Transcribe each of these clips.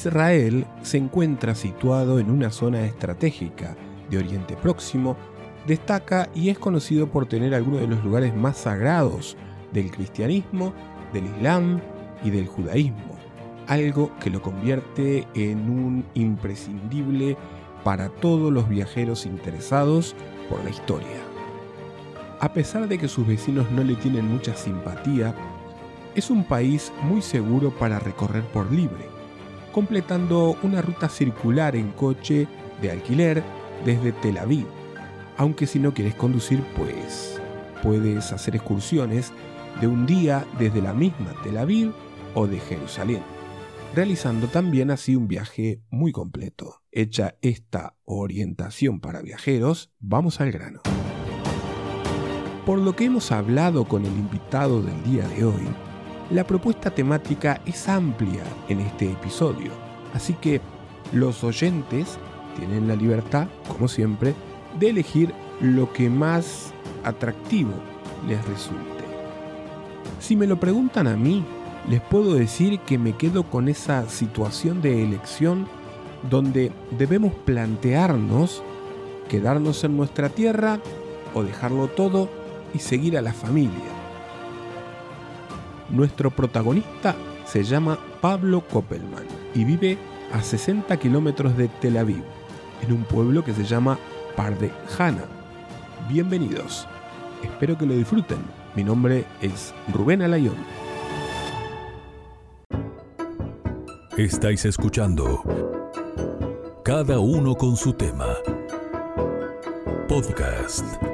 Israel se encuentra situado en una zona estratégica de Oriente Próximo, destaca y es conocido por tener algunos de los lugares más sagrados del cristianismo, del islam y del judaísmo, algo que lo convierte en un imprescindible para todos los viajeros interesados por la historia. A pesar de que sus vecinos no le tienen mucha simpatía, es un país muy seguro para recorrer por libre, completando una ruta circular en coche de alquiler desde Tel Aviv. Aunque si no quieres conducir, pues puedes hacer excursiones de un día desde la misma Tel Aviv o de Jerusalén, realizando también así un viaje muy completo. Hecha esta orientación para viajeros, vamos al grano. Por lo que hemos hablado con el invitado del día de hoy, la propuesta temática es amplia en este episodio, así que los oyentes tienen la libertad, como siempre, de elegir lo que más atractivo les resulte. Si me lo preguntan a mí, les puedo decir que me quedo con esa situación de elección donde debemos plantearnos quedarnos en nuestra tierra o dejarlo todo y seguir a la familia. Nuestro protagonista se llama Pablo Koppelman y vive a 60 kilómetros de Tel Aviv, en un pueblo que se llama Pardejana. Bienvenidos, espero que lo disfruten. Mi nombre es Rubén Alayón. Estáis escuchando Cada uno con su tema. Podcast.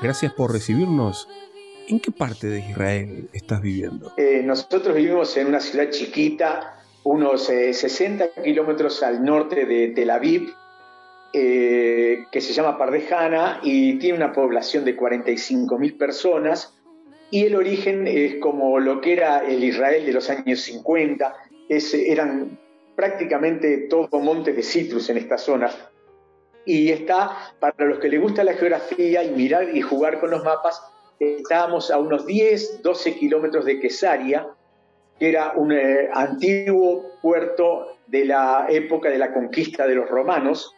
Gracias por recibirnos. ¿En qué parte de Israel estás viviendo? Eh, nosotros vivimos en una ciudad chiquita, unos 60 eh, kilómetros al norte de Tel Aviv, eh, que se llama Pardejana y tiene una población de 45 mil personas. Y el origen es como lo que era el Israel de los años 50, eran prácticamente todo montes de citrus en esta zona, y está, para los que les gusta la geografía y mirar y jugar con los mapas, estábamos a unos 10, 12 kilómetros de Quesaria, que era un eh, antiguo puerto de la época de la conquista de los romanos.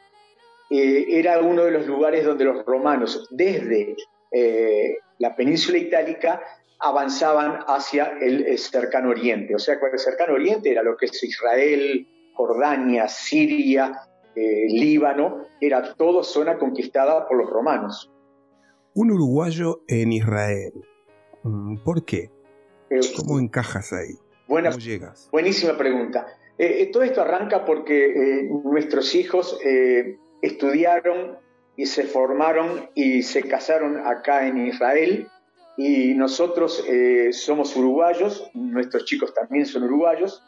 Eh, era uno de los lugares donde los romanos, desde eh, la península itálica, avanzaban hacia el, cercano oriente. O sea, el cercano oriente era lo que es Israel, Jordania, Siria, eh, Líbano, era todo zona conquistada por los romanos. Un uruguayo en Israel. Mm, ¿Por qué? Eh, ¿Cómo encajas ahí? ¿Cómo llegas? Buenísima pregunta. Eh, todo esto arranca porque nuestros hijos estudiaron y se formaron y se casaron acá en Israel y nosotros somos uruguayos, nuestros chicos también son uruguayos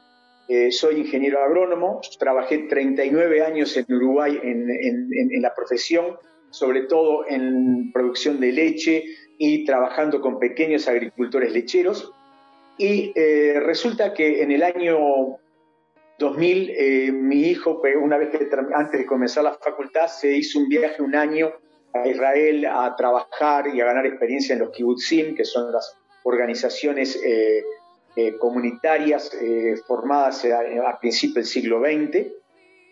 eh, soy ingeniero agrónomo, trabajé 39 años en Uruguay en, la profesión, sobre todo en producción de leche y trabajando con pequeños agricultores lecheros. Y eh, resulta que en el año 2000, eh, mi hijo, una vez que antes de comenzar la facultad, se hizo un viaje un año a Israel a trabajar y a ganar experiencia en los kibbutzim, que son las organizaciones eh, comunitarias eh, formadas a, principios del siglo XX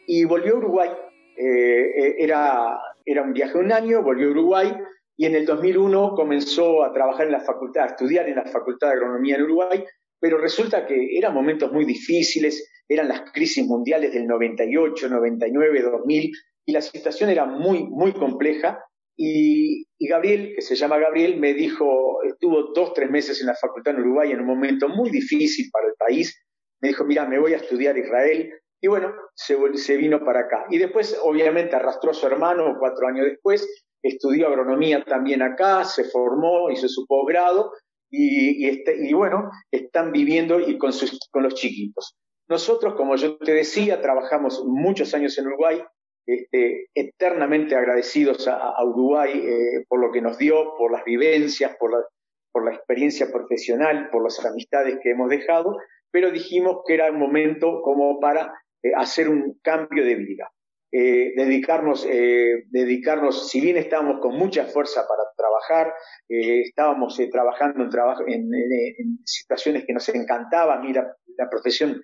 y volvió a Uruguay. Eh, era, era un viaje de un año, volvió a Uruguay y en el 2001 comenzó a trabajar en la facultad, a estudiar en la Facultad de Agronomía en Uruguay, pero resulta que eran momentos muy difíciles, eran las crisis mundiales del 98, 99, 2000 y la situación era muy, muy compleja y, Gabriel, que se llama Gabriel, me dijo, estuvo dos, tres meses en la facultad en Uruguay en un momento muy difícil para el país. Me dijo, mira, me voy a estudiar Israel. Y bueno, se, vino para acá. Y después, obviamente, arrastró a su hermano cuatro años después, estudió agronomía también acá, se formó, hizo su posgrado y, este, bueno, están viviendo y con, sus, con los chiquitos. Nosotros, como yo te decía, trabajamos muchos años en Uruguay, este, eternamente agradecidos a, Uruguay eh, por lo que nos dio, por las vivencias, por la, por la experiencia profesional, por las amistades que hemos dejado, pero dijimos que era un momento como para eh, hacer un cambio de vida. Eh, dedicarnos, eh, dedicarnos, si bien estábamos con mucha fuerza para trabajar, estábamos trabajando en, en, situaciones que nos encantaban, a mí la, profesión,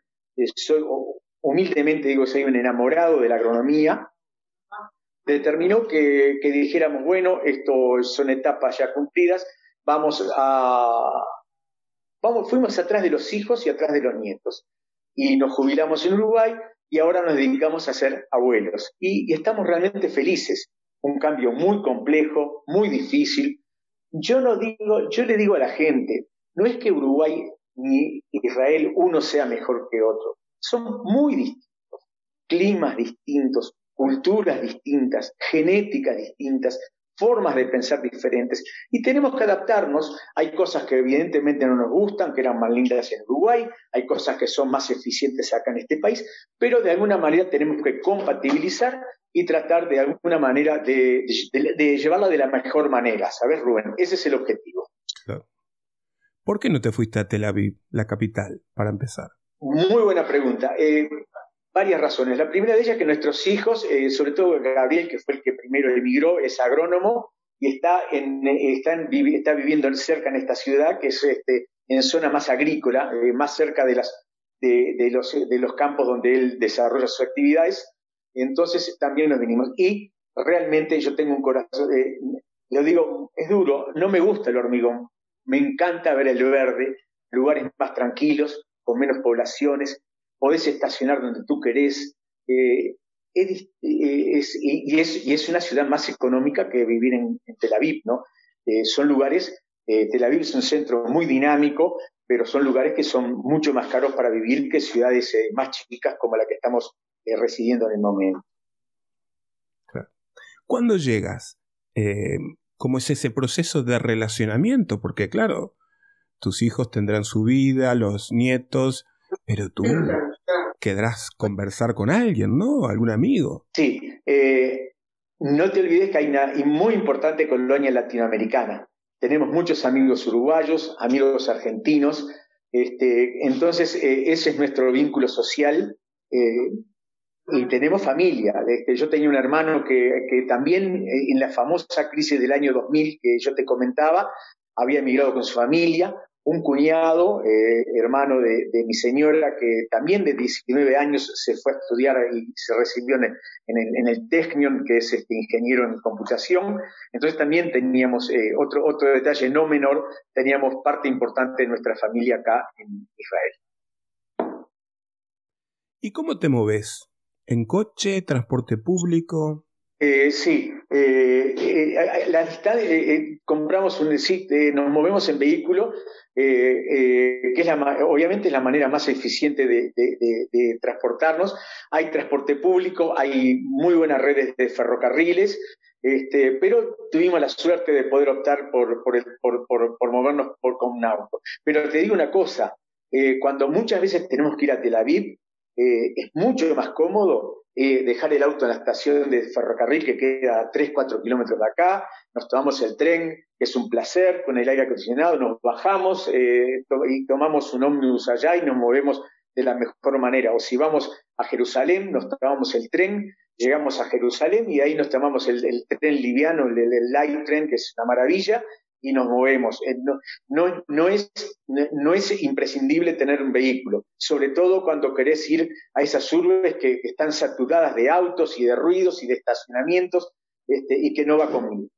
soy, humildemente digo, soy un enamorado de la agronomía, determinó que, dijéramos, bueno, esto son etapas ya cumplidas, vamos a, vamos, fuimos atrás de los hijos y atrás de los nietos. Y nos jubilamos en Uruguay y ahora nos dedicamos a ser abuelos. Y, estamos realmente felices. Un cambio muy complejo, muy difícil. Yo no digo, yo le digo a la gente, no es que Uruguay ni Israel uno sea mejor que otro. Son muy distintos. Climas distintos, culturas distintas, genéticas distintas, formas de pensar diferentes y tenemos que adaptarnos. Hay cosas que evidentemente no nos gustan, que eran más lindas en Uruguay, hay cosas que son más eficientes acá en este país, pero de alguna manera tenemos que compatibilizar y tratar de alguna manera de, de, llevarla de la mejor manera, ¿sabes, Rubén? Ese es el objetivo. ¿Por qué no te fuiste a Tel Aviv, la capital, para empezar? Muy buena pregunta. Eh, varias razones. La primera de ellas es que nuestros hijos, eh, sobre todo Gabriel, que fue el que primero emigró, es agrónomo y está, en, está, está viviendo cerca en esta ciudad, que es este, en zona más agrícola, eh, más cerca de, las, de, los, de los campos donde él desarrolla sus actividades. Entonces también nos vinimos. Y realmente yo tengo un corazón, eh, lo digo, es duro, no me gusta el hormigón, me encanta ver el verde, lugares más tranquilos, con menos poblaciones, podés estacionar donde tú querés. Eh, eh, y, es, y, es, una ciudad más económica que vivir en, Tel Aviv, ¿no? Eh, son lugares, Tel Aviv es un centro muy dinámico, pero son lugares que son mucho más caros para vivir que ciudades más chicas como la que estamos residiendo en el momento. ¿Cuándo llegas? ¿Cómo es ese proceso de relacionamiento? Porque claro, tus hijos tendrán su vida, los nietos, pero tú querrás conversar con alguien, ¿no? Algún amigo. Sí. Eh, no te olvides que hay una muy importante colonia latinoamericana. Tenemos muchos amigos uruguayos, amigos argentinos. Este, entonces, eh, ese es nuestro vínculo social. Eh, y tenemos familia. Este, yo tenía un hermano que, que también en la famosa crisis del año 2000 que yo te comentaba, había emigrado con su familia un cuñado, eh, hermano de, mi señora, que también de 19 años se fue a estudiar y se recibió en el, en el, Technion, que es este ingeniero en computación. Entonces también teníamos eh, otro, otro detalle no menor, teníamos parte importante de nuestra familia acá en Israel. ¿Y cómo te moves? ¿En coche, transporte público? Eh, sí, eh, eh, la compramos un nos movemos en vehículo, que es obviamente es la manera más eficiente de, transportarnos. Hay transporte público, hay muy buenas redes de ferrocarriles, este, pero tuvimos la suerte de poder optar por, por, movernos por, con un auto. Pero te digo una cosa, cuando muchas veces tenemos que ir a Tel Aviv, es mucho más cómodo eh, dejar el auto en la estación de ferrocarril que queda a 3, 4 kilómetros de acá, nos tomamos el tren, que es un placer, con el aire acondicionado, nos bajamos eh, y tomamos un ómnibus allá y nos movemos de la mejor manera. O si vamos a Jerusalén, nos tomamos el tren, llegamos a Jerusalén y ahí nos tomamos el, tren liviano, el, el, light train, que es una maravilla, y nos movemos. Eh, no, no, no, es, no es imprescindible tener un vehículo, sobre todo cuando querés ir a esas urbes que, están saturadas de autos y de ruidos y de estacionamientos este, y que no va conmigo.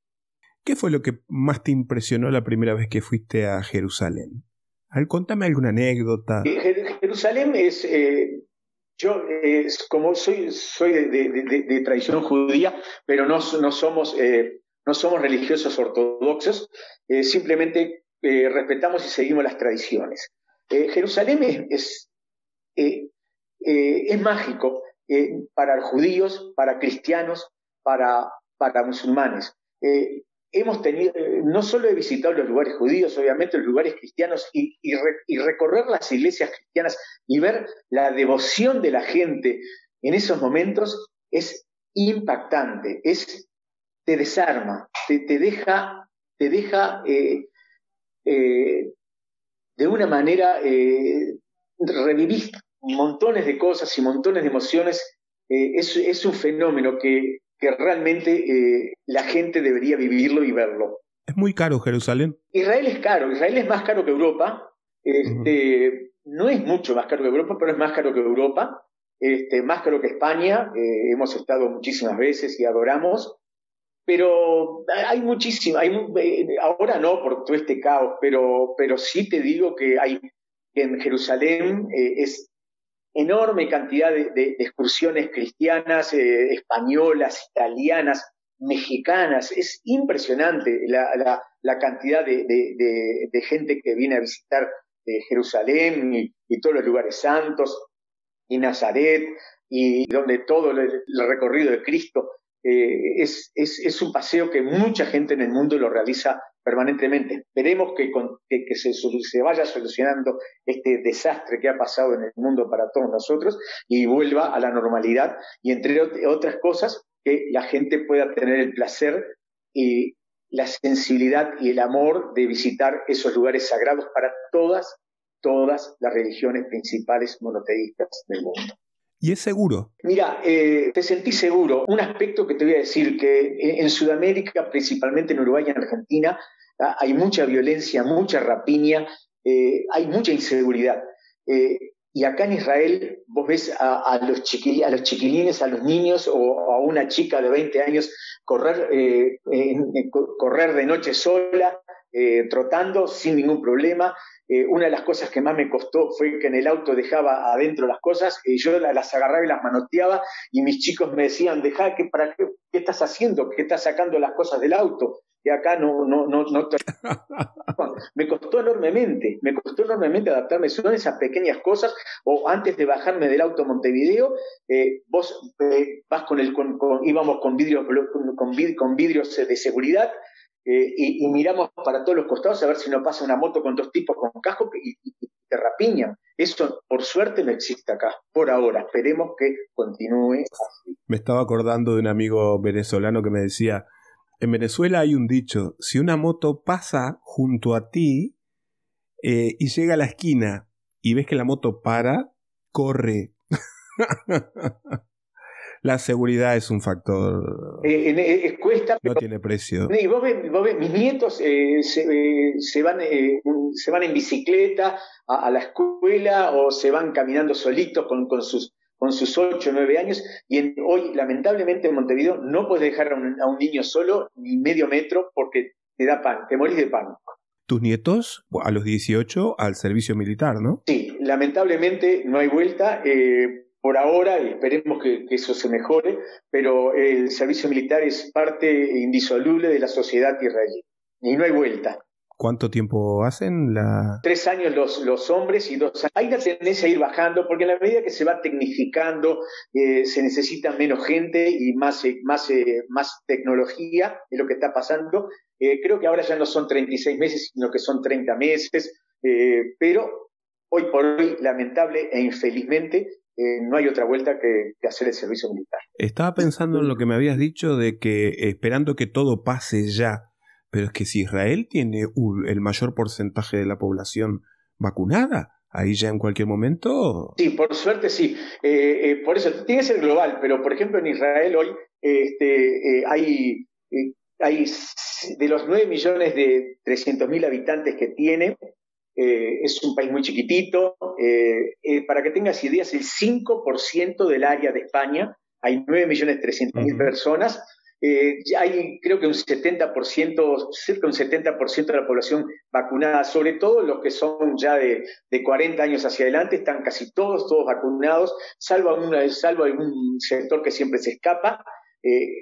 ¿Qué fue lo que más te impresionó la primera vez que fuiste a Jerusalén? Al, contame alguna anécdota. Eh, Jerusalén es, eh, yo como soy, soy de, tradición judía, pero no, no somos no somos religiosos ortodoxos, eh, simplemente eh, respetamos y seguimos las tradiciones. Eh, Jerusalén es, es mágico para judíos, para cristianos, para, para musulmanes. hemos tenido, no solo he visitado los lugares judíos, obviamente los lugares cristianos, y, recorrer las iglesias cristianas y ver la devoción de la gente en esos momentos es impactante, es, te desarma, te, deja, te deja eh, eh, de una manera, revivir montones de cosas y montones de emociones. Es, es, un fenómeno que que realmente eh, la gente debería vivirlo y verlo. ¿Es muy caro Jerusalén? Israel es caro, Israel es más caro que Europa. Este, No es mucho más caro que Europa, pero es más caro que Europa, este, más caro que España. Eh, hemos estado muchísimas veces y adoramos. Pero hay muchísimo, hay, eh, ahora no por todo este caos, pero, pero sí te digo que hay en Jerusalén es enorme cantidad de, excursiones cristianas, eh, españolas, italianas, mexicanas. Es impresionante la, cantidad de, gente que viene a visitar eh, Jerusalén y, todos los lugares santos, y Nazaret, y donde todo el, recorrido de Cristo. Eh, es, un paseo que mucha gente en el mundo lo realiza permanentemente. Esperemos que, que, se, se, vaya solucionando este desastre que ha pasado en el mundo para todos nosotros y vuelva a la normalidad y entre otras cosas que la gente pueda tener el placer y la sensibilidad y el amor de visitar esos lugares sagrados para todas, todas las religiones principales monoteístas del mundo. ¿Y es seguro? Mira, eh, te sentí seguro. Un aspecto que te voy a decir, que en Sudamérica, principalmente en Uruguay y en Argentina, ah, hay mucha violencia, mucha rapiña, eh, hay mucha inseguridad. Eh, y acá en Israel vos ves a, los a los chiquilines, a los niños o a una chica de 20 años correr, correr de noche sola, trotando sin ningún problema. Eh, una de las cosas que más me costó fue que en el auto dejaba adentro las cosas y yo las agarraba y las manoteaba y mis chicos me decían, deja que para qué, qué estás haciendo, qué estás sacando las cosas del auto y acá no, no, no, no me costó enormemente, me costó enormemente adaptarme, son esas pequeñas cosas, o antes de bajarme del auto Montevideo, eh, vos eh, vas con el, con, íbamos con vidrios, con, con vidrios de seguridad, eh, y, miramos para todos los costados a ver si no pasa una moto con dos tipos con casco y, te rapiñan. Eso, por suerte, no existe acá, por ahora. Esperemos que continúe así. Me estaba acordando de un amigo venezolano que me decía, en Venezuela hay un dicho, si una moto pasa junto a ti eh, y llega a la esquina y ves que la moto para, corre. La seguridad es un factor. Eh, eh, cuesta. No tiene precio. vos ves, mis nietos eh, se, van, se van en bicicleta a, la escuela o se van caminando solitos con, con sus con sus 8 o 9 años, y hoy, lamentablemente, en Montevideo no puedes dejar a un, a un, niño solo ni medio metro porque te da pan, te morís de pánico. ¿Tus nietos, a los 18, al servicio militar, no? Sí, lamentablemente no hay vuelta. Eh, por ahora, y esperemos que, eso se mejore, pero el servicio militar es parte indisoluble de la sociedad israelí. Y no hay vuelta. ¿Cuánto tiempo hacen la...? Tres años los, los hombres y dos años. Hay la tendencia a ir bajando porque en la medida que se va tecnificando eh, se necesita menos gente y más, eh, más, eh, más tecnología, es lo que está pasando. creo que ahora ya no son 36 meses, sino que son 30 meses, pero hoy por hoy, lamentable e infelizmente, eh, no hay otra vuelta que, hacer el servicio militar. Estaba pensando en lo que me habías dicho de que esperando que todo pase ya, pero es que si Israel tiene el mayor porcentaje de la población vacunada, ahí ya en cualquier momento. Sí, por suerte sí. Eh, eh, por eso tiene que ser global, pero por ejemplo en Israel hoy este, hay, hay de los 9 millones de 300 mil habitantes que tiene, eh, es un país muy chiquitito. Eh, eh, para que tengas ideas, el 5% del área de España, hay 9.300.000 personas. ya hay creo que un 70%, cerca de un 70% de la población vacunada, sobre todo los que son ya de, de 40 años hacia adelante, están casi todos, todos vacunados, salvo, una, salvo algún sector que siempre se escapa.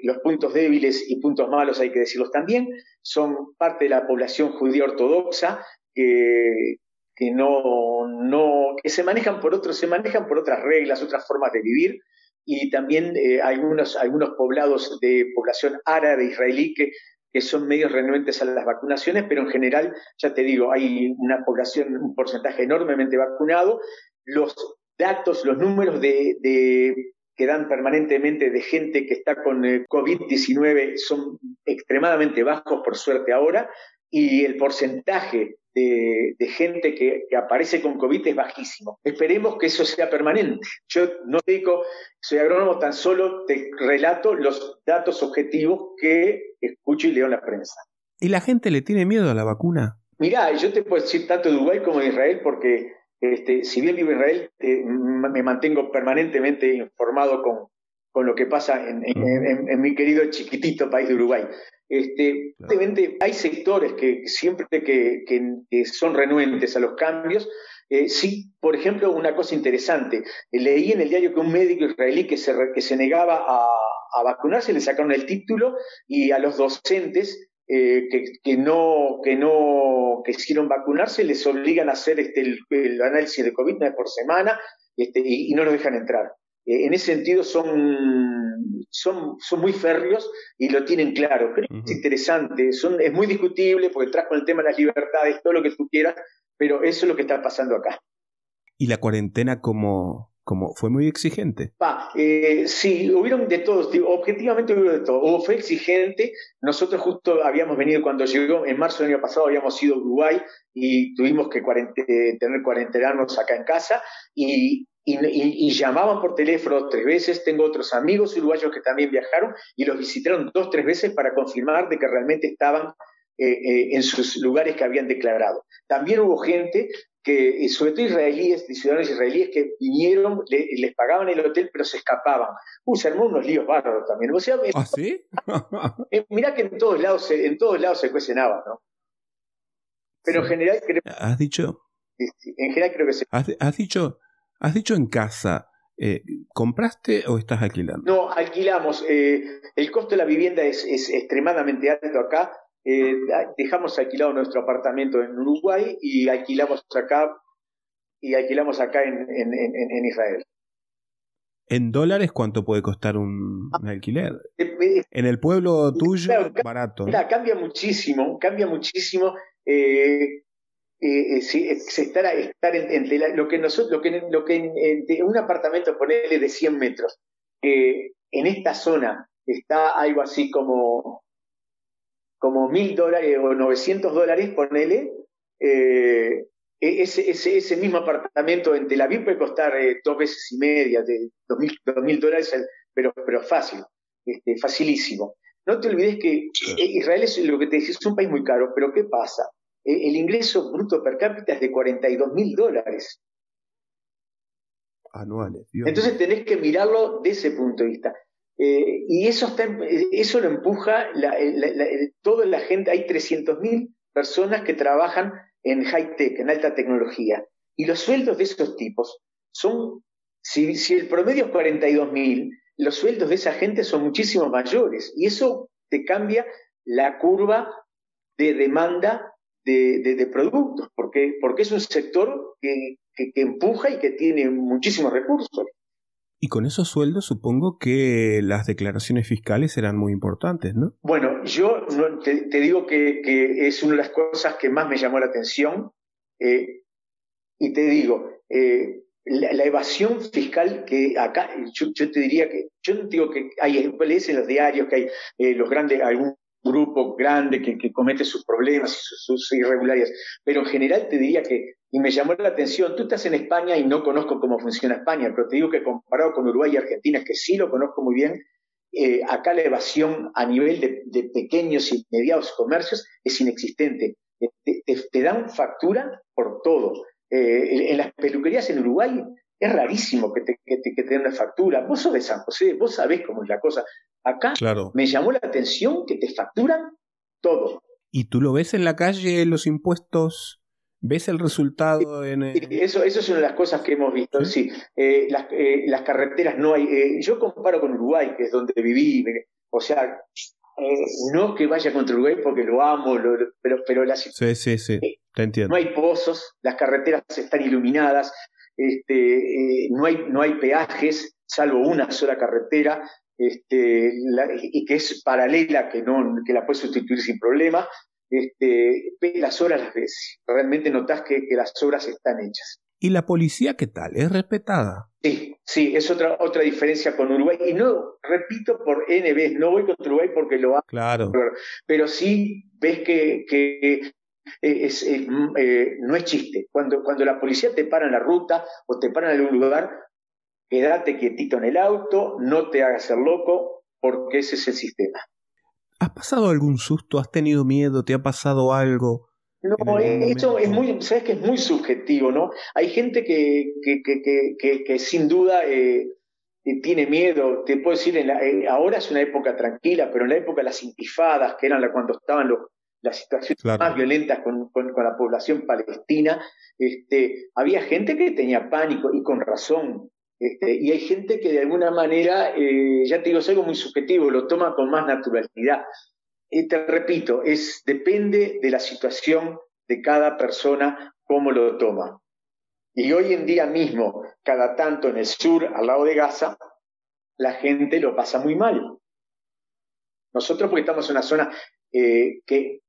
los puntos débiles y puntos malos, hay que decirlos también, son parte de la población judía ortodoxa, que, no, no, que se manejan por otros, se manejan por otras reglas, otras formas de vivir, y también eh, algunos, algunos poblados de población árabe israelí que, que son medios renuentes a las vacunaciones, pero en general, ya te digo, hay una población, un porcentaje enormemente vacunado. Los datos, los números de, que dan permanentemente de gente que está con eh, COVID-19 son extremadamente bajos, por suerte ahora, y el porcentaje de, gente que, aparece con COVID es bajísimo. Esperemos que eso sea permanente. Yo no digo, soy agrónomo, tan solo te relato los datos objetivos que escucho y leo en la prensa. ¿Y la gente le tiene miedo a la vacuna? Mirá, yo te puedo decir tanto de Uruguay como de Israel porque este, si bien vivo en Israel, eh, me mantengo permanentemente informado con, con lo que pasa en, en, mi querido chiquitito país de Uruguay. Este, hay sectores que siempre que, que, son renuentes a los cambios. Eh, sí, por ejemplo, una cosa interesante. leí en el diario que un médico israelí que se, que se negaba a, a vacunarse le sacaron el título y a los docentes eh, que, que, no, que no quisieron vacunarse les obligan a hacer este, el, análisis de COVID por semana este, y, no los dejan entrar. Eh, en ese sentido son, son, son muy férreos y lo tienen claro. Que es interesante, son, es muy discutible porque trajo el tema de las libertades, todo lo que tú quieras, pero eso es lo que está pasando acá. ¿Y la cuarentena como, como fue muy exigente? eh, sí, hubieron de todo, objetivamente hubo de todo. fue exigente, nosotros justo habíamos venido cuando llegó, en marzo del año pasado habíamos ido a Uruguay y tuvimos que tener cuarentenarnos acá en casa y y, llamaban por teléfono tres veces. Tengo otros amigos uruguayos que también viajaron y los visitaron dos, tres veces para confirmar de que realmente estaban eh, eh, en sus lugares que habían declarado. También hubo gente que, sobre todo israelíes, ciudadanos israelíes que vinieron, les pagaban el hotel, pero se escapaban. Uh, se armó unos líos bárbaros también. O sea, ¿Ah, sí? Eh, mirá que en todos lados, en todos lados se cuecen ¿no? Pero en general creo... ¿Has dicho? en general creo que se... has dicho Has dicho en casa, eh, ¿compraste o estás alquilando? No, alquilamos. Eh, el costo de la vivienda es, extremadamente alto acá. Eh, dejamos alquilado nuestro apartamento en Uruguay y alquilamos acá y alquilamos acá en, Israel. ¿En dólares cuánto puede costar un, alquiler? en el pueblo tuyo, barato. cambia muchísimo, cambia muchísimo. Eh, eh, se estar, estar entre lo que nosotros, lo que, lo que un apartamento ponerle de 100 metros, en esta zona está algo así como como mil dólares o 900 dólares, ponele, eh, e, ese, ese, ese, mismo apartamento en Tel Aviv puede costar dos veces y media, de dos mil, dólares, pero, pero fácil, este, facilísimo. No te olvides que Israel es lo que te decía, es un país muy caro, pero ¿qué pasa? Eh, el ingreso bruto per cápita es de 42 mil dólares. Anuales. Entonces tenés que mirarlo de ese punto de vista. Eh, y eso, está, eso lo empuja la, toda la gente. Hay 300 mil personas que trabajan en high tech, en alta tecnología. Y los sueldos de esos tipos son, si, si el promedio es 42 mil, los sueldos de esa gente son muchísimo mayores. Y eso te cambia la curva de demanda de, productos, porque, porque es un sector que, empuja y que tiene muchísimos recursos. Y con esos sueldos supongo que las declaraciones fiscales serán muy importantes, ¿no? Bueno, yo te, digo que, es una de las cosas que más me llamó la atención. Eh, y te digo, eh, la, evasión fiscal que acá, yo, te diría que, yo no digo que hay, lees en los diarios que hay eh, los grandes, algún grupo grande que, comete sus problemas y sus, irregularidades, pero en general te diría que, y me llamó la atención, tú estás en España y no conozco cómo funciona España, pero te digo que comparado con Uruguay y Argentina, que sí lo conozco muy bien, eh, acá la evasión a nivel de, pequeños y mediados comercios es inexistente. Te, dan factura por todo. Eh, en las peluquerías en Uruguay es rarísimo que te, que, te, den una factura. Vos sos de San José, vos sabés cómo es la cosa. Acá me llamó la atención que te facturan todo. ¿Y tú lo ves en la calle, los impuestos? ¿Ves el resultado en Eso, eso es una de las cosas que hemos visto, sí. Eh, las, eh, las, carreteras no hay... Eh, yo comparo con Uruguay, que es donde viví, o sea, no que vaya contra Uruguay porque lo amo, pero, pero las... Sí, sí, sí, te entiendo. No hay pozos, las carreteras están iluminadas, este, no, hay, no hay peajes, salvo una sola carretera, este, y que es paralela, que, no, que la puedes sustituir sin problema, este, las obras las ves. Realmente notas que, las obras están hechas. ¿Y la policía qué tal? ¿Es respetada? Sí, sí, es otra, otra diferencia con Uruguay. Y no, repito por N veces, no voy contra Uruguay porque lo hago. Claro. Pero, sí ves que, que es, eh, no es chiste. Cuando, cuando la policía te para en la ruta o te para en algún lugar, quédate quietito en el auto, no te hagas el loco, porque ese es el sistema. ¿Has pasado algún susto? ¿Has tenido miedo? ¿Te ha pasado algo? No, eh, eso es muy, sabes que es muy subjetivo, ¿no? Hay gente que, que, que, que, sin duda eh, eh, tiene miedo. Te puedo decir, en ahora es una época tranquila, pero en la época de las intifadas, que eran la, cuando estaban los, las situaciones más violentas con, con, la población palestina, este, había gente que tenía pánico y con razón. Este, y hay gente que de alguna manera, eh, ya te digo, es algo muy subjetivo, lo toma con más naturalidad. Y te repito, es, depende de la situación de cada persona cómo lo toma. Y hoy en día mismo, cada tanto en el sur, al lado de Gaza, la gente lo pasa muy mal. Nosotros porque estamos en una zona eh, que,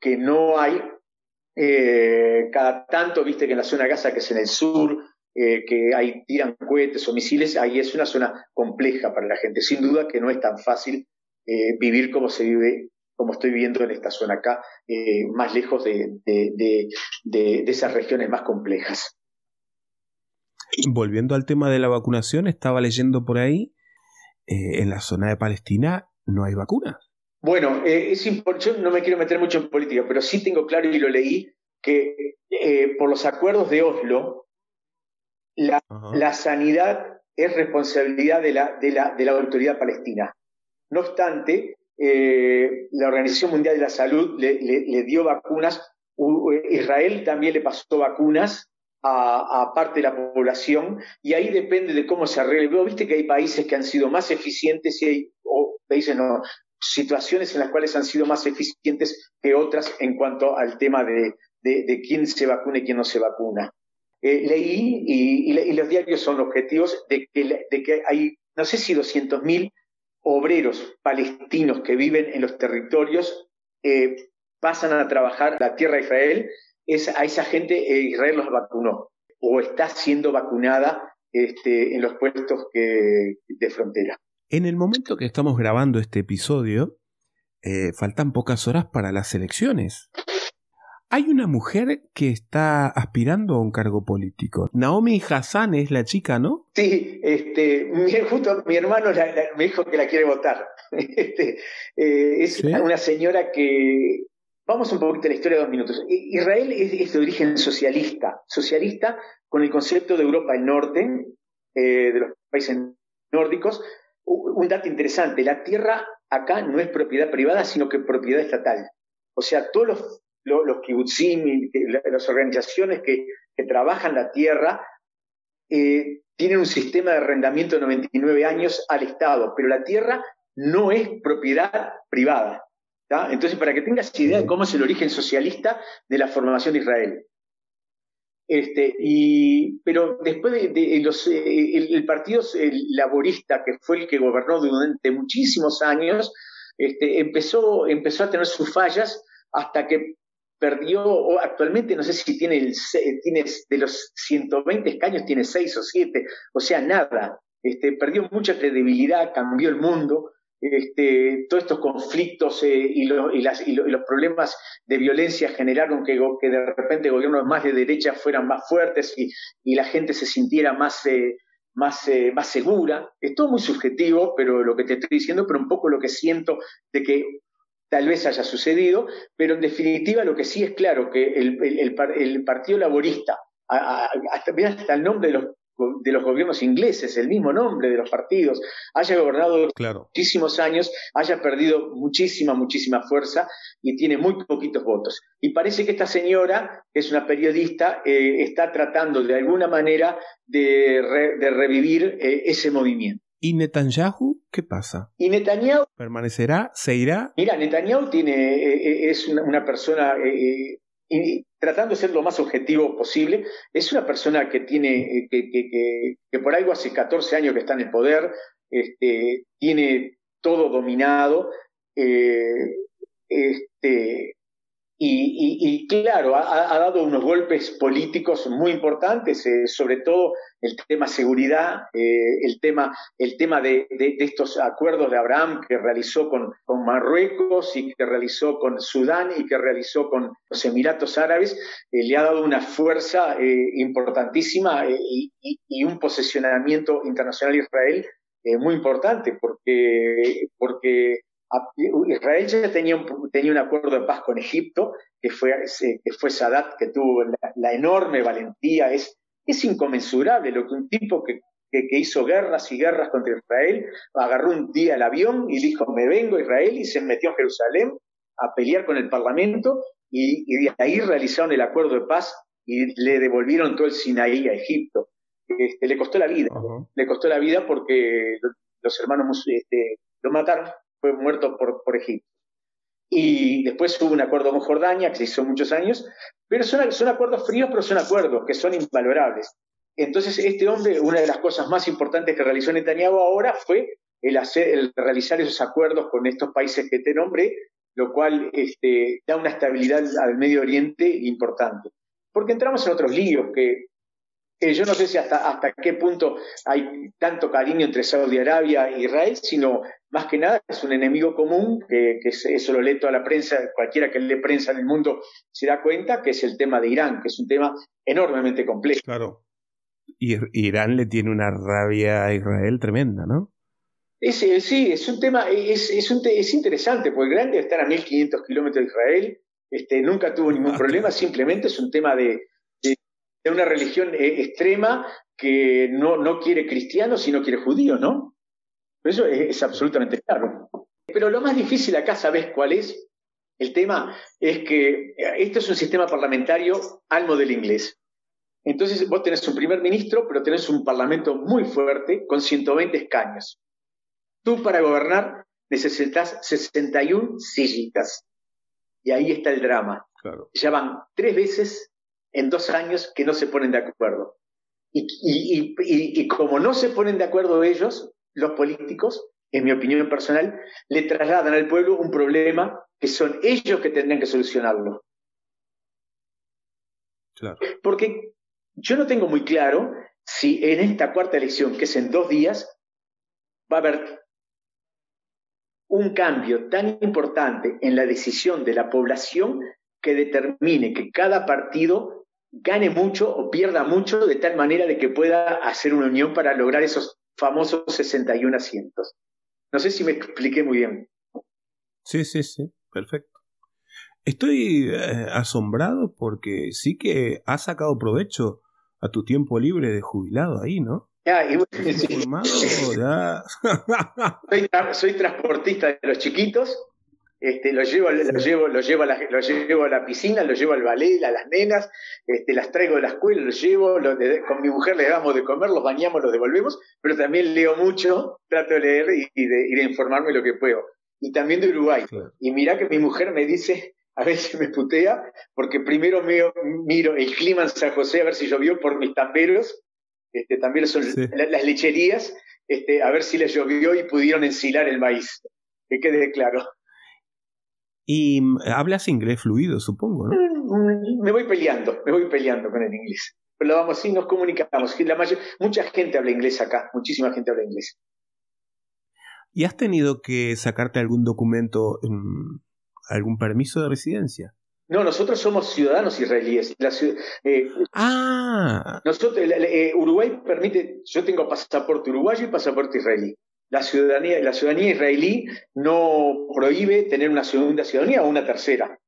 que no hay, eh, cada tanto, viste que en la zona de Gaza, que es en el sur, eh, que ahí tiran cohetes o misiles, ahí es una zona compleja para la gente. Sin duda que no es tan fácil eh, vivir como se vive, como estoy viviendo en esta zona acá, más lejos de, esas regiones más complejas. Volviendo al tema de la vacunación, estaba leyendo por ahí, en la zona de Palestina no hay vacunas. Bueno, es yo no me quiero meter mucho en política, pero sí tengo claro y lo leí que por los acuerdos de Oslo, la, sanidad es responsabilidad de la, de, la, de la autoridad palestina. No obstante, eh, la Organización Mundial de la Salud le, le, dio vacunas, Israel también le pasó vacunas a, parte de la población y ahí depende de cómo se arregle. Viste que hay países que han sido más eficientes y hay o países no, situaciones en las cuales han sido más eficientes que otras en cuanto al tema de, de, quién se vacuna y quién no se vacuna. Eh, leí y, los diarios son objetivos de que, de que hay, no sé si 200.000 obreros palestinos que viven en los territorios eh, pasan a trabajar la tierra de Israel, es, a esa gente eh, Israel los vacunó o está siendo vacunada este, en los puestos que, de frontera. En el momento que estamos grabando este episodio, faltan pocas horas para las elecciones. Hay una mujer que está aspirando a un cargo político. Naomi Hassan es la chica, ¿no? Sí, este, justo mi hermano me dijo que la quiere votar. Este, eh, es una señora que... Vamos un poquito a la historia de dos minutos. Israel es, de origen socialista, socialista con el concepto de Europa del Norte, eh, de los países nórdicos. Un dato interesante, la tierra acá no es propiedad privada, sino que propiedad estatal. O sea, todos los los kibutzim, las organizaciones que, trabajan la tierra, eh, tienen un sistema de arrendamiento de 99 años al Estado, pero la tierra no es propiedad privada. Entonces, para que tengas idea de cómo es el origen socialista de la formación de Israel. Este, y, pero después de, los, eh, el, partido laborista, que fue el que gobernó durante muchísimos años, este, empezó, empezó a tener sus fallas hasta que perdió, o actualmente no sé si tiene, el, tiene de los 120 escaños, tiene 6 o 7, o sea, nada. Este, perdió mucha credibilidad, cambió el mundo. Este, todos estos conflictos eh, y, y, las, y, los problemas de violencia generaron que, de repente gobiernos más de derecha fueran más fuertes y, la gente se sintiera más, eh, más, eh, más segura. Es todo muy subjetivo, pero lo que te estoy diciendo, pero un poco lo que siento de que tal vez haya sucedido, pero en definitiva lo que sí es claro que el, el, Partido Laborista, hasta, hasta el nombre de los, de los gobiernos ingleses, el mismo nombre de los partidos, haya gobernado muchísimos años, haya perdido muchísima, muchísima fuerza y tiene muy poquitos votos. Y parece que esta señora, que es una periodista, eh, está tratando de alguna manera de, de revivir eh, ese movimiento. ¿Y Netanyahu qué pasa? ¿Y Netanyahu? ¿Permanecerá? ¿Se irá? Mira, Netanyahu tiene, eh, es una, persona, eh, tratando de ser lo más objetivo posible, es una persona que tiene, que, que, que, por algo hace 14 años que está en el poder, este, tiene todo dominado. Eh, este, y, claro, ha, dado unos golpes políticos muy importantes, eh, sobre todo el tema seguridad, eh, el tema, el tema de, estos acuerdos de Abraham que realizó con, Marruecos y que realizó con Sudán y que realizó con los Emiratos Árabes, eh, le ha dado una fuerza importantísima y, y, un posicionamiento internacional a Israel muy importante, porque, porque Israel ya tenía un, tenía un acuerdo de paz con Egipto, que fue, que fue Sadat, que tuvo la, enorme valentía. Es, es inconmensurable lo que un tipo que, que, hizo guerras y guerras contra Israel agarró un día el avión y dijo: Me vengo a Israel y se metió en Jerusalén a pelear con el Parlamento y, de ahí realizaron el acuerdo de paz y le devolvieron todo el Sinaí a Egipto. Este, le costó la vida, le costó la vida porque los hermanos este, lo mataron fue muerto por, por Egipto. Y después hubo un acuerdo con Jordania, que se hizo muchos años, pero son, son acuerdos fríos, pero son acuerdos que son invalorables. Entonces, este hombre, una de las cosas más importantes que realizó Netanyahu ahora fue el, hacer, el realizar esos acuerdos con estos países que te nombré, lo cual este, da una estabilidad al Medio Oriente importante. Porque entramos en otros líos que eh, yo no sé si hasta, hasta qué punto hay tanto cariño entre Saudi Arabia e Israel, sino más que nada es un enemigo común, que, eso lo lee toda la prensa, cualquiera que lee prensa en el mundo se da cuenta, que es el tema de Irán, que es un tema enormemente complejo. Claro. Y Irán le tiene una rabia a Israel tremenda, ¿no? Es, eh, sí, es un tema, es, es, un, es interesante, porque Irán debe estar a 1500 kilómetros de Israel, este, nunca tuvo ningún ah, problema, simplemente es un tema de, de una religión eh, extrema que no, no quiere cristianos, sino quiere judíos, ¿no? Eso es, absolutamente claro. Pero lo más difícil acá, ¿sabes cuál es? El tema es que esto es un sistema parlamentario al modelo inglés. Entonces vos tenés un primer ministro, pero tenés un parlamento muy fuerte con 120 escaños. Tú para gobernar necesitas 61 sillitas. Y ahí está el drama. Ya van tres veces en dos años que no se ponen de acuerdo. Y, como no se ponen de acuerdo ellos, los políticos, en mi opinión personal, le trasladan al pueblo un problema que son ellos que tendrían que solucionarlo. Porque yo no tengo muy claro si en esta cuarta elección, que es en dos días, va a haber un cambio tan importante en la decisión de la población que determine que cada partido gane mucho o pierda mucho de tal manera de que pueda hacer una unión para lograr esos famosos 61 asientos. No sé si me expliqué muy bien. Sí, sí, sí, perfecto. Estoy eh, asombrado porque sí que has sacado provecho a tu tiempo libre de jubilado ahí, ¿no? Ya, y, soy transportista de los chiquitos este, lo llevo, lo llevo, lo llevo, a la, lo llevo a la piscina, lo llevo al ballet, a las nenas, este, las traigo de la escuela, los llevo, con mi mujer le damos de comer, los bañamos, los devolvemos, pero también leo mucho, trato de leer y, de, informarme lo que puedo. Y también de Uruguay. Y mira que mi mujer me dice, a veces me putea, porque primero me, miro el clima en San José a ver si llovió por mis tamberos, este, también son las lecherías, este, a ver si les llovió y pudieron ensilar el maíz. Que quede claro. Y mm, hablas inglés fluido, supongo, ¿no? Mm, me voy peleando, me voy peleando con el inglés. Pero vamos, sí, nos comunicamos. La mayor, mucha gente habla inglés acá, muchísima gente habla inglés. ¿Y has tenido que sacarte algún documento, algún permiso de residencia? No, nosotros somos ciudadanos israelíes. Eh, ah. Nosotros, eh, Uruguay permite, yo tengo pasaporte uruguayo y pasaporte israelí la ciudadanía, la ciudadanía israelí no prohíbe tener una segunda ciudadanía o una tercera.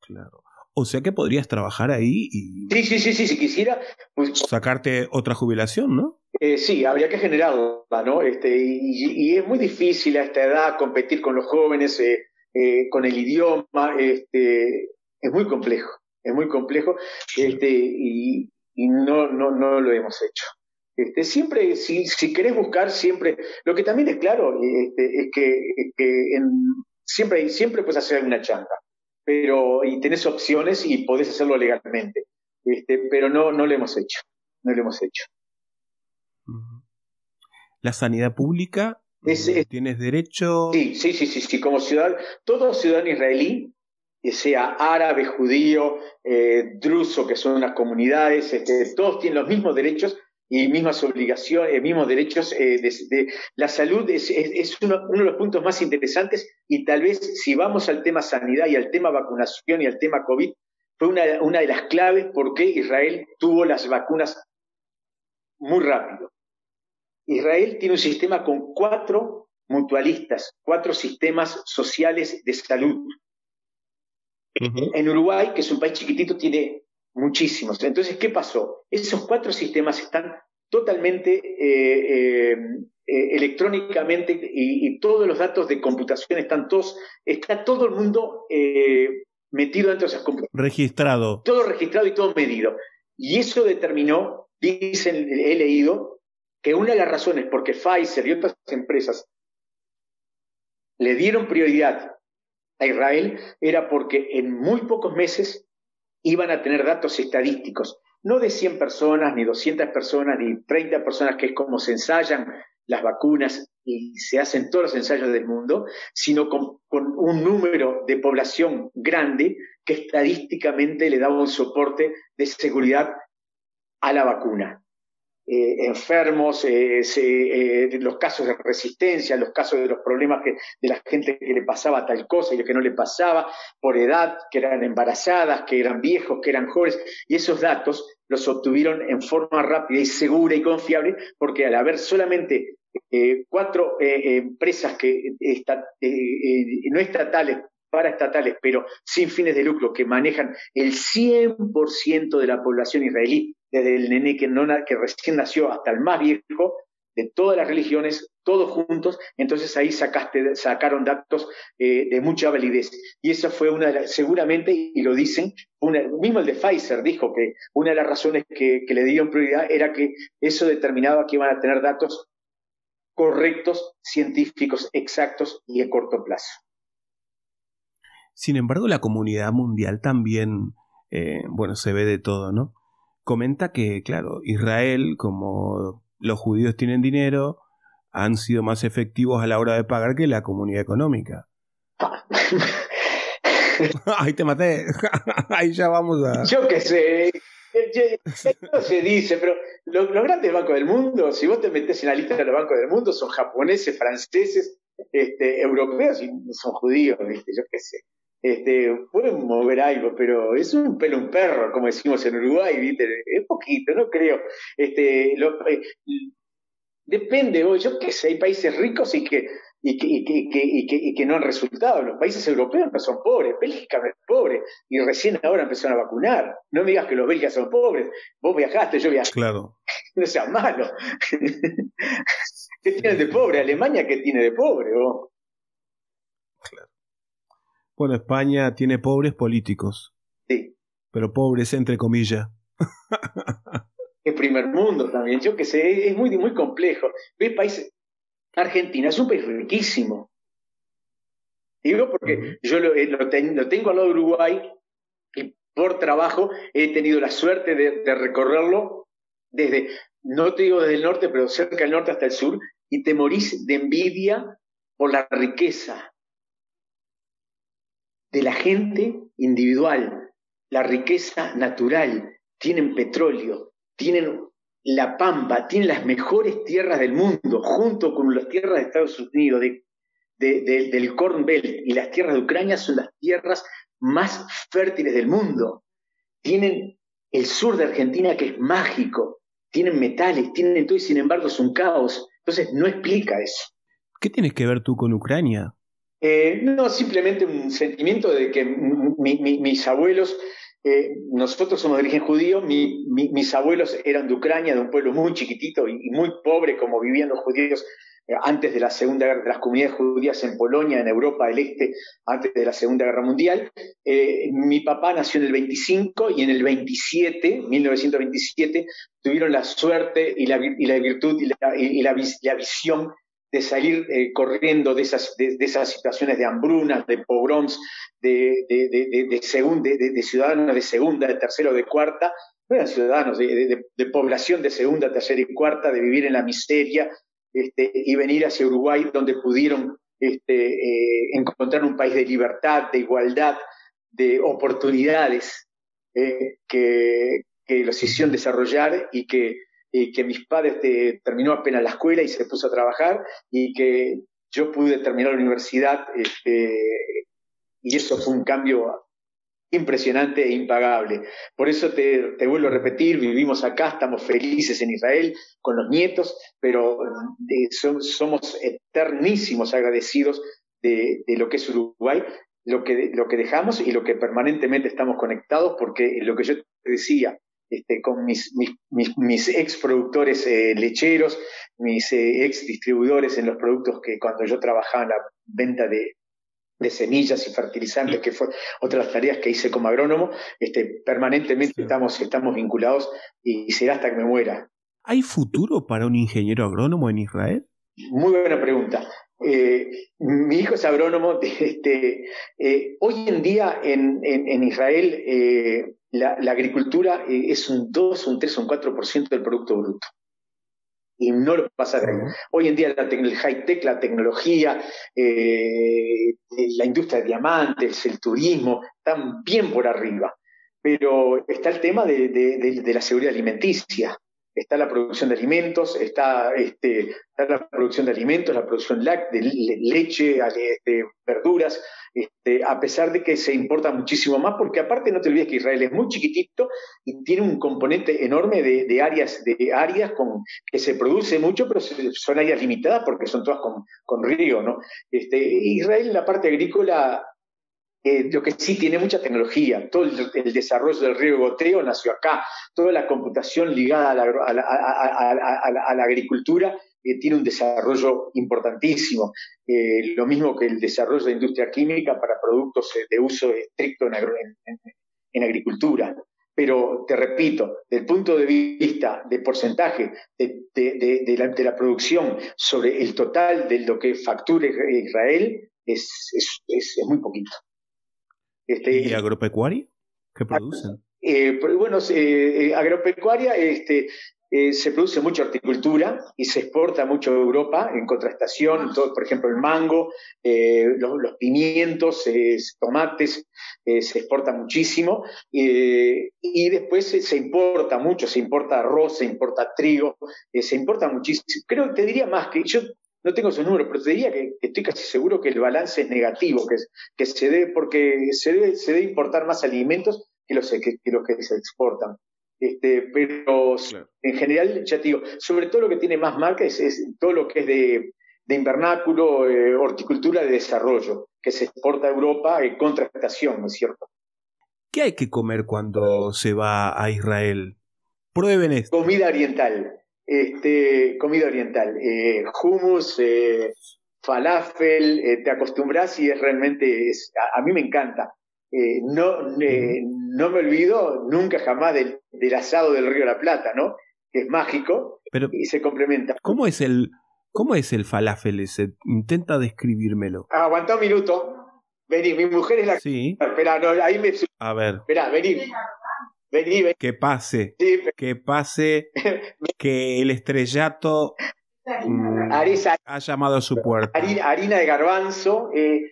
Claro. O sea que podrías trabajar ahí y. Sí, sí, sí, sí, si quisiera. Pues, sacarte otra jubilación, ¿no? Eh, sí, habría que generarla, ¿no? Este, y, es muy difícil a esta edad competir con los jóvenes, eh, eh, con el idioma, este, es muy complejo, es muy complejo, este, y, y no, no, no lo hemos hecho. Este, siempre, si, si querés buscar, siempre, lo que también es claro este, es que, siempre, siempre puedes hacer una changa, pero, y tenés opciones y podés hacerlo legalmente, este, pero no, no lo hemos hecho, no lo hemos hecho. la sanidad pública, tienes derecho. Sí, sí, sí, sí, sí, como ciudadano, todo ciudadano israelí, que sea árabe, judío, eh, druso, que son unas comunidades, este, todos tienen los mismos derechos y mismas obligaciones, mismos derechos. Eh, de, la salud es, uno, de los puntos más interesantes y tal vez si vamos al tema sanidad y al tema vacunación y al tema COVID, fue una, una de las claves por qué Israel tuvo las vacunas muy rápido. Israel tiene un sistema con cuatro mutualistas, cuatro sistemas sociales de salud. En Uruguay, que es un país chiquitito, tiene muchísimos. Entonces, ¿qué pasó? Esos cuatro sistemas están totalmente eh, eh, eh, electrónicamente y, todos los datos de computación están todos, está todo el mundo metido dentro de esas computadoras. Registrado. Todo registrado y todo medido. Y eso determinó, dicen, he leído, que una de las razones por qué Pfizer y otras empresas le dieron prioridad a Israel era porque en muy pocos meses iban a tener datos estadísticos, no de 100 personas, ni 200 personas, ni 30 personas, que es como se ensayan las vacunas y se hacen todos los ensayos del mundo, sino con, un número de población grande que estadísticamente le daba un soporte de seguridad a la vacuna. Eh, enfermos, eh, eh, los casos de resistencia, los casos de los problemas de la gente que le pasaba tal cosa y lo que no le pasaba, por edad, que eran embarazadas, que eran viejos, que eran jóvenes, y esos datos los obtuvieron en forma rápida y segura y confiable, porque al haber solamente cuatro empresas que no estatales paraestatales, pero sin fines de lucro, que manejan el 100% de la población israelí, desde el nené que, que recién nació hasta el más viejo, de todas las religiones, todos juntos, entonces ahí sacaron datos eh, de mucha validez. Y esa fue una de las, seguramente, y lo dicen, una, mismo el de Pfizer dijo que una de las razones que, que le dieron prioridad era que eso determinaba que iban a tener datos correctos, científicos, exactos y a corto plazo. Sin embargo, la comunidad mundial también, eh, bueno, se ve de todo, ¿no? Comenta que, claro, Israel, como los judíos tienen dinero, han sido más efectivos a la hora de pagar que la comunidad económica. Ahí te maté. Ahí ya vamos a. Yo qué sé. No se dice, pero los, grandes bancos del mundo, si vos te metes en la lista de los bancos del mundo, son japoneses, franceses, este, europeos y son judíos, ¿viste? Yo qué sé este, pueden mover algo, pero es un pelo un perro, como decimos en Uruguay, ¿viste? Es poquito, no creo. Este, eh, depende, yo qué sé, hay países ricos y que, y que, y que, y que, no han resultado. Los países europeos no son pobres, Bélgica no es pobre, y recién ahora empezaron a vacunar. No me digas que los belgas son pobres. Vos viajaste, yo viajé. Claro. no seas malo. ¿Qué tiene de pobre? Alemania, ¿qué tiene de pobre? Vos? Claro. Bueno, España tiene pobres políticos. Sí. Pero pobres entre comillas. El primer mundo también, yo que sé, es muy, muy complejo. ¿Ves países? Argentina es un país riquísimo. Digo porque yo eh, lo, tengo al lado de Uruguay y por trabajo he tenido la suerte de, de, recorrerlo desde, no te digo desde el norte, pero cerca del norte hasta el sur, y te morís de envidia por la riqueza, de la gente individual, la riqueza natural. Tienen petróleo, tienen la pampa, tienen las mejores tierras del mundo, junto con las tierras de Estados Unidos, del Corn Belt y las tierras de Ucrania son las tierras más fértiles del mundo. Tienen el sur de Argentina que es mágico, tienen metales, tienen todo y sin embargo es un caos. Entonces no explica eso. ¿Qué tienes que ver tú con Ucrania? Eh, no, simplemente un sentimiento de que mis abuelos, eh, nosotros somos de origen judío, mis abuelos eran de Ucrania, de un pueblo muy chiquitito y, muy pobre como vivían los judíos eh, antes de la Segunda Guerra, de las comunidades judías en Polonia, en Europa del Este, antes de la Segunda Guerra Mundial. mi papá nació en el 25 y en el 27, 1927, tuvieron la suerte y la, virtud y la visión de salir eh, corriendo de esas, de, esas situaciones de hambrunas, de pogroms, de, de, ciudadanos de segunda, de tercera o de cuarta, no eran ciudadanos de, población de segunda, tercera y cuarta, de vivir en la miseria, este, y venir hacia Uruguay, donde pudieron este, eh, encontrar un país de libertad, de igualdad, de oportunidades eh, que, los hicieron desarrollar y que, que mis padres te, terminó apenas la escuela y se puso a trabajar y que yo pude terminar la universidad este, y eso fue un cambio impresionante e impagable. Por eso te, vuelvo a repetir, vivimos acá, estamos felices en Israel con los nietos, pero eh, somos eternísimos agradecidos de, lo que es Uruguay, lo que, lo que dejamos y lo que permanentemente estamos conectados, porque lo que yo te decía, este, con mis, mis, ex productores eh, lecheros, mis eh, ex distribuidores en los productos que cuando yo trabajaba en la venta de, de semillas y fertilizantes, que fue otra de las tareas que hice como agrónomo, este, permanentemente estamos, estamos vinculados y será hasta que me muera. ¿Hay futuro para un ingeniero agrónomo en Israel? Muy buena pregunta. Eh, mi hijo es agrónomo. Este, eh, hoy en día en, en, Israel eh, la, la, agricultura es un 2, un 3, un 4% del Producto Bruto y no lo pasa de ahí. Hoy en día la el high-tech, la tecnología, eh, la industria de diamantes, el turismo, están bien por arriba. Pero está el tema de, de la seguridad alimenticia está la producción de alimentos, está, este, la producción de alimentos, la producción de leche, de verduras, este, a pesar de que se importa muchísimo más, porque aparte no te olvides que Israel es muy chiquitito y tiene un componente enorme de, áreas, de áreas con, que se produce mucho, pero son áreas limitadas porque son todas con, con río, ¿no? Este, Israel en la parte agrícola eh, lo que sí tiene mucha tecnología, todo el, desarrollo del río goteo nació acá, toda la computación ligada a la, agricultura eh, tiene un desarrollo importantísimo, eh, lo mismo que el desarrollo de industria química para productos de uso estricto en, agricultura. Pero te repito, desde el punto de vista de porcentaje de, la, producción sobre el total de lo que factura Israel, es muy poquito. Este, ¿Y agropecuaria? ¿Qué producen? Eh, bueno, eh, agropecuaria este, eh, se produce mucha horticultura y se exporta mucho a Europa en contrastación, todo, por ejemplo el mango, los, pimientos, tomates, se exporta muchísimo y después se, importa mucho, se importa arroz, se importa trigo, se importa muchísimo. Creo que te diría más que yo no tengo esos números, pero te diría que, estoy casi seguro que el balance es negativo, que, que se debe, porque se debe, se debe importar más alimentos que los que, los que se exportan. Este, pero en general, ya te digo, sobre todo lo que tiene más marca es, todo lo que es de, invernáculo, eh, horticultura de desarrollo, que se exporta a Europa en contratación, ¿no es cierto? ¿Qué hay que comer cuando se va a Israel? Prueben esto. Comida oriental este, comida oriental, eh, hummus, eh, falafel, eh, te acostumbras y es realmente, es, a, mí me encanta. Eh, no, no me olvido nunca jamás del, asado del Río de la Plata, ¿no? Que es mágico y se complementa. ¿Cómo es el, cómo es el falafel ese? Intenta describírmelo. Ah, aguanta un minuto. Vení, mi mujer es la... Sí. Espera, no, ahí me... A ver. Espera, vení. Que pase. Que pase. que el estrellato mm, ha llamado a su puerta. Harina, de garbanzo. Eh,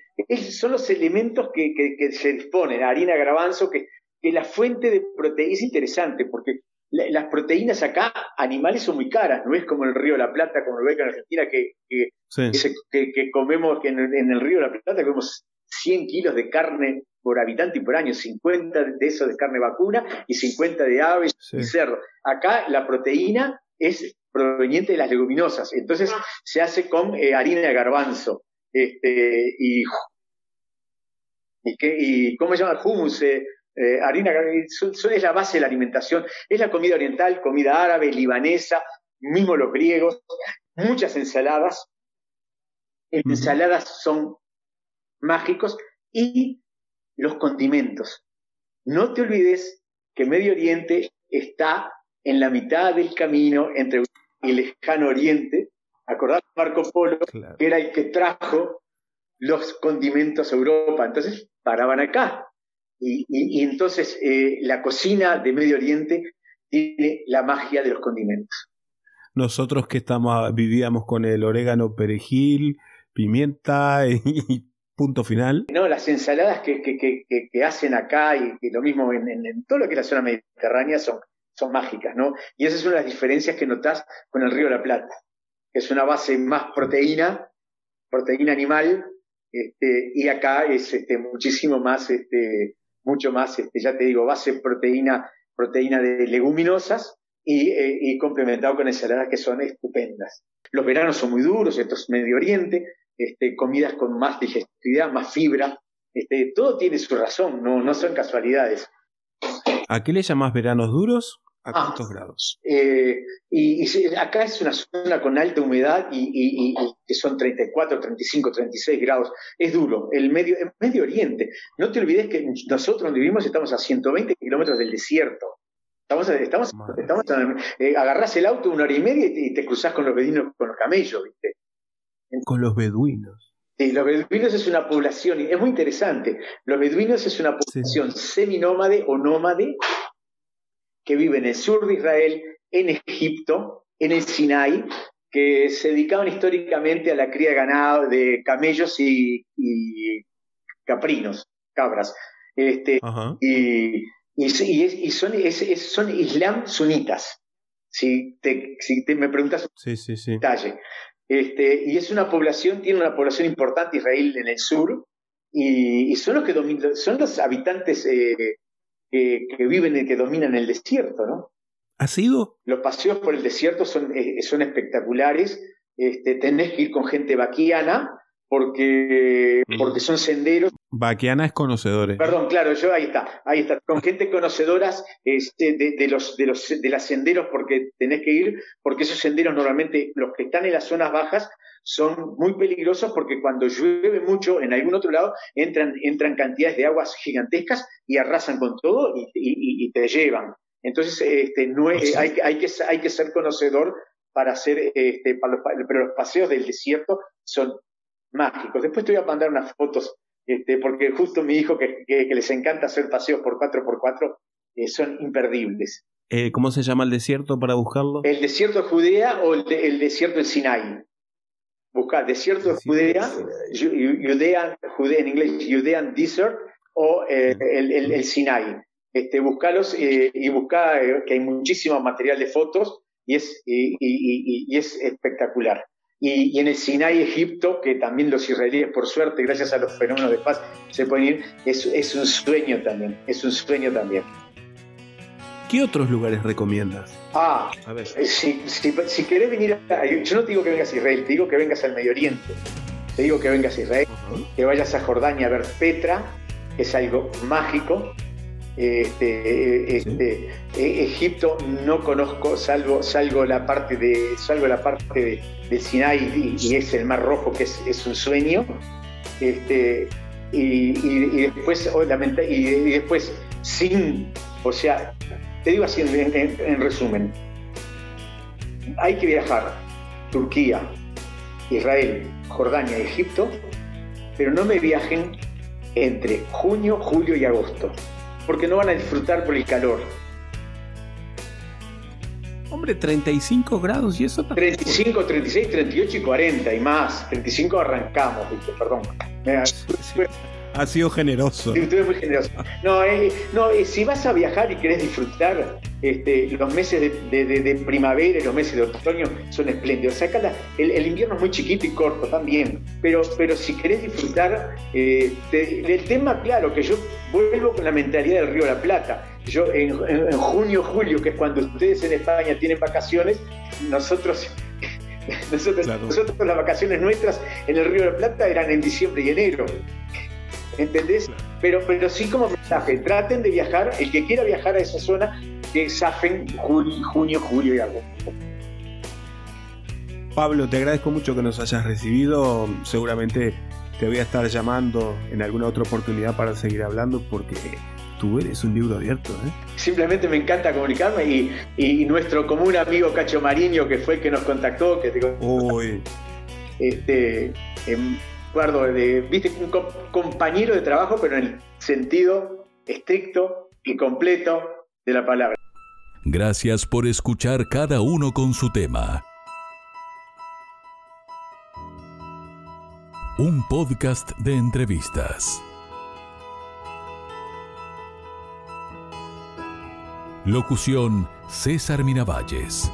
son los elementos que, se disponen. Harina de garbanzo, que, que la fuente de proteína es interesante, porque las proteínas acá, animales, son muy caras, no es como el río de la Plata, como lo ve en Argentina, que, que, comemos, que en, en, el río de la Plata comemos 100 kilos de carne por habitante y por año, 50 de eso de carne vacuna y 50 de aves y cerdo. Acá la proteína es proveniente de las leguminosas, entonces se hace con eh, harina de garbanzo. Este, y, y, ¿cómo se llama? Hummus, eh, eh, harina, es la base de la alimentación, es la comida oriental, comida árabe, libanesa, mismo los griegos, muchas ensaladas. Ensaladas son mágicos y los condimentos. No te olvides que Medio Oriente está en la mitad del camino entre el lejano Oriente. Acordás Marco Polo, que era el que trajo los condimentos a Europa. Entonces paraban acá. Y, entonces eh, la cocina de Medio Oriente tiene la magia de los condimentos. nosotros que estamos, vivíamos con el orégano, perejil, pimienta y, punto final. No, las ensaladas que, hacen acá y, lo mismo en, todo lo que es la zona mediterránea son, mágicas, ¿no? Y esa es una de las diferencias que notas con el río de la Plata, que es una base más proteína, proteína animal, este, y acá es este, muchísimo más, este, mucho más, ya te digo, base proteína, proteína de leguminosas y, eh, y complementado con ensaladas que son estupendas. Los veranos son muy duros, esto es Medio Oriente, este, comidas con más digestividad, más fibra, este, todo tiene su razón, no, no son casualidades. ¿A qué le llamas veranos duros? ¿A ah, cuántos grados? Eh, y, acá es una zona con alta humedad y, que son 34, 35, 36 grados. Es duro. El medio, Medio Oriente. No te olvides que nosotros donde vivimos estamos a 120 kilómetros del desierto. Estamos, estamos, estamos eh, agarrás el auto una hora y media y te, cruzás con los beduinos, con los camellos, ¿viste? Con los beduinos. Sí, los beduinos es una población, es muy interesante. Los beduinos es una población seminómade o nómade que vive en el sur de Israel, en Egipto, en el Sinai, que se dedicaban históricamente a la cría de ganado, de camellos y, caprinos, cabras. Este, y, y, son, son islam sunitas. Si te, si te me preguntas sí, sí, sí. detalle. Este, y es una población, tiene una población importante Israel en el sur, y, son los que dominan, son los habitantes eh, que, viven y que dominan el desierto, ¿no? ¿Ha sido? Los paseos por el desierto son, eh, son espectaculares. Este, tenés que ir con gente vaquiana porque, mm. porque son senderos. Vaquiana es conocedores. Perdón, claro, yo ahí está, ahí está, con gente conocedoras este, de, los, de los de las senderos porque tenés que ir, porque esos senderos normalmente, los que están en las zonas bajas, son muy peligrosos porque cuando llueve mucho en algún otro lado entran, entran cantidades de aguas gigantescas y arrasan con todo y, te llevan. Entonces, este, no es, hay, hay, que, hay que ser conocedor para hacer, este, para los, pero los paseos del desierto son mágicos. Después te voy a mandar unas fotos, este, porque justo mi hijo que, que, les encanta hacer paseos por 4x4 eh, son imperdibles. Eh, ¿Cómo se llama el desierto para buscarlo? El desierto de Judea o el, el desierto del Sinai. Busca desierto de Judea, Judea, Judea en inglés, Judean Desert o eh, el, el, Sinai. Este, buscalos eh, y busca que hay muchísimo material de fotos y es, y, y, es espectacular. Y, en el Sinai, Egipto, que también los israelíes, por suerte, gracias a los fenómenos de paz, se pueden ir, es, es un sueño también, es un sueño también. ¿Qué otros lugares recomiendas? Ah, a ver. Eh, si, si, querés venir a, Yo no te digo que vengas a Israel, te digo que vengas al Medio Oriente. Te digo que vengas a Israel, que vayas a Jordania a ver Petra, que es algo mágico. Este, este e, Egipto no conozco, salvo, salvo la parte de, salvo la parte de, Sinai y, es el Mar Rojo, que es, un sueño. Este, y, después, obviamente, y, y después sin, o sea, te digo así en, resumen, hay que viajar Turquía, Israel, Jordania, Egipto, pero no me viajen entre junio, julio y agosto, porque no van a disfrutar por el calor. Hombre, 35 grados y eso 35, 36, 38 y 40 y más. 35 arrancamos, perdón. Ha sido generoso. Sí, muy generoso. No, eh, no eh, si vas a viajar y querés disfrutar, este, los meses de, primavera y los meses de otoño son espléndidos. Acá el, invierno es muy chiquito y corto también, pero, pero si querés disfrutar eh, del tema, claro, que yo vuelvo con la mentalidad del Río de la Plata. Yo en, junio, julio, que es cuando ustedes en España tienen vacaciones, nosotros nosotros, nosotros, las vacaciones nuestras en el Río de la Plata eran en diciembre y enero. ¿entendés? Pero, pero sí como mensaje, traten de viajar, el que quiera viajar a esa zona, que zafen junio, julio y agosto. Pablo, te agradezco mucho que nos hayas recibido. Seguramente te voy a estar llamando en alguna otra oportunidad para seguir hablando porque tú eres un libro abierto. ¿eh? Simplemente me encanta comunicarme y, y, nuestro común amigo Cacho Mariño, que fue el que nos contactó, que digo, este, em, Eduardo, de, viste, un compañero de trabajo, pero en el sentido estricto y completo de la palabra. Gracias por escuchar cada uno con su tema. Un podcast de entrevistas. Locución César Miravalles.